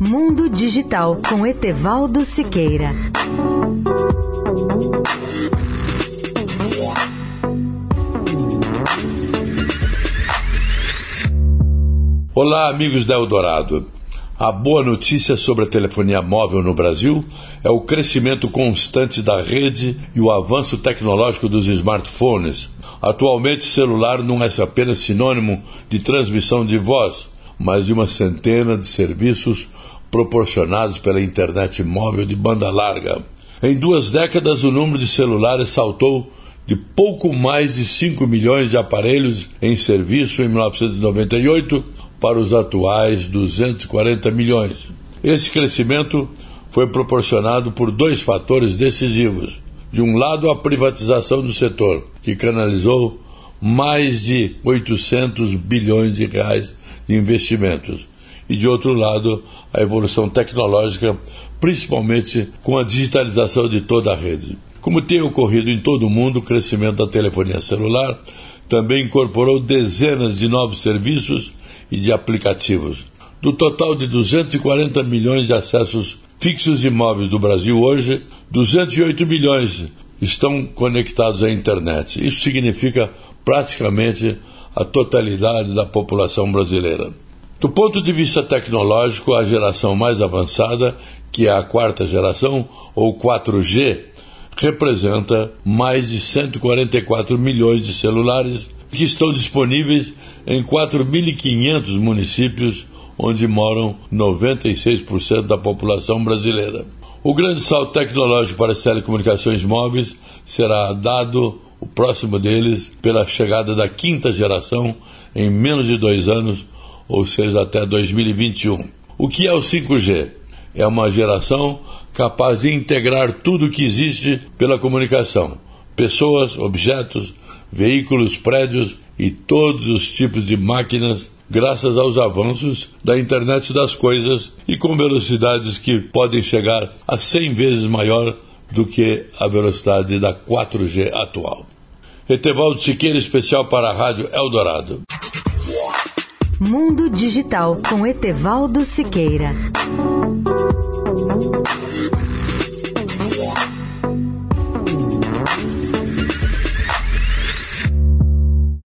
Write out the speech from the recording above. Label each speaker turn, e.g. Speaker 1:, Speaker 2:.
Speaker 1: Mundo Digital com Etevaldo Siqueira.
Speaker 2: Olá, amigos da Eldorado. A boa notícia sobre a telefonia móvel no Brasil é o crescimento constante da rede e o avanço tecnológico dos smartphones. Atualmente, celular não é apenas sinônimo de transmissão de voz, mas de uma centena de serviços proporcionados pela internet móvel de banda larga. Em duas décadas, o número de celulares saltou de pouco mais de 5 milhões de aparelhos em serviço em 1998 para os atuais 240 milhões. Esse crescimento foi proporcionado por dois fatores decisivos. De um lado, a privatização do setor, que canalizou mais de 800 bilhões de reais de investimentos. E de outro lado, a evolução tecnológica, principalmente com a digitalização de toda a rede. Como tem ocorrido em todo o mundo, o crescimento da telefonia celular também incorporou dezenas de novos serviços e de aplicativos. Do total de 240 milhões de acessos fixos e móveis do Brasil hoje, 208 milhões estão conectados à internet. Isso significa praticamente a totalidade da população brasileira. Do ponto de vista tecnológico, a geração mais avançada, que é a quarta geração, ou 4G, representa mais de 144 milhões de celulares que estão disponíveis em 4.500 municípios onde moram 96% da população brasileira. O grande salto tecnológico para as telecomunicações móveis será dado, o próximo deles, pela chegada da quinta geração em menos de dois anos, ou seja, até 2021. O que é o 5G? É uma geração capaz de integrar tudo o que existe pela comunicação: pessoas, objetos, veículos, prédios e todos os tipos de máquinas, graças aos avanços da internet das coisas e com velocidades que podem chegar a 100 vezes maior do que a velocidade da 4G atual. Etevaldo Siqueira, especial para a Rádio Eldorado.
Speaker 1: Mundo Digital com Etevaldo Siqueira.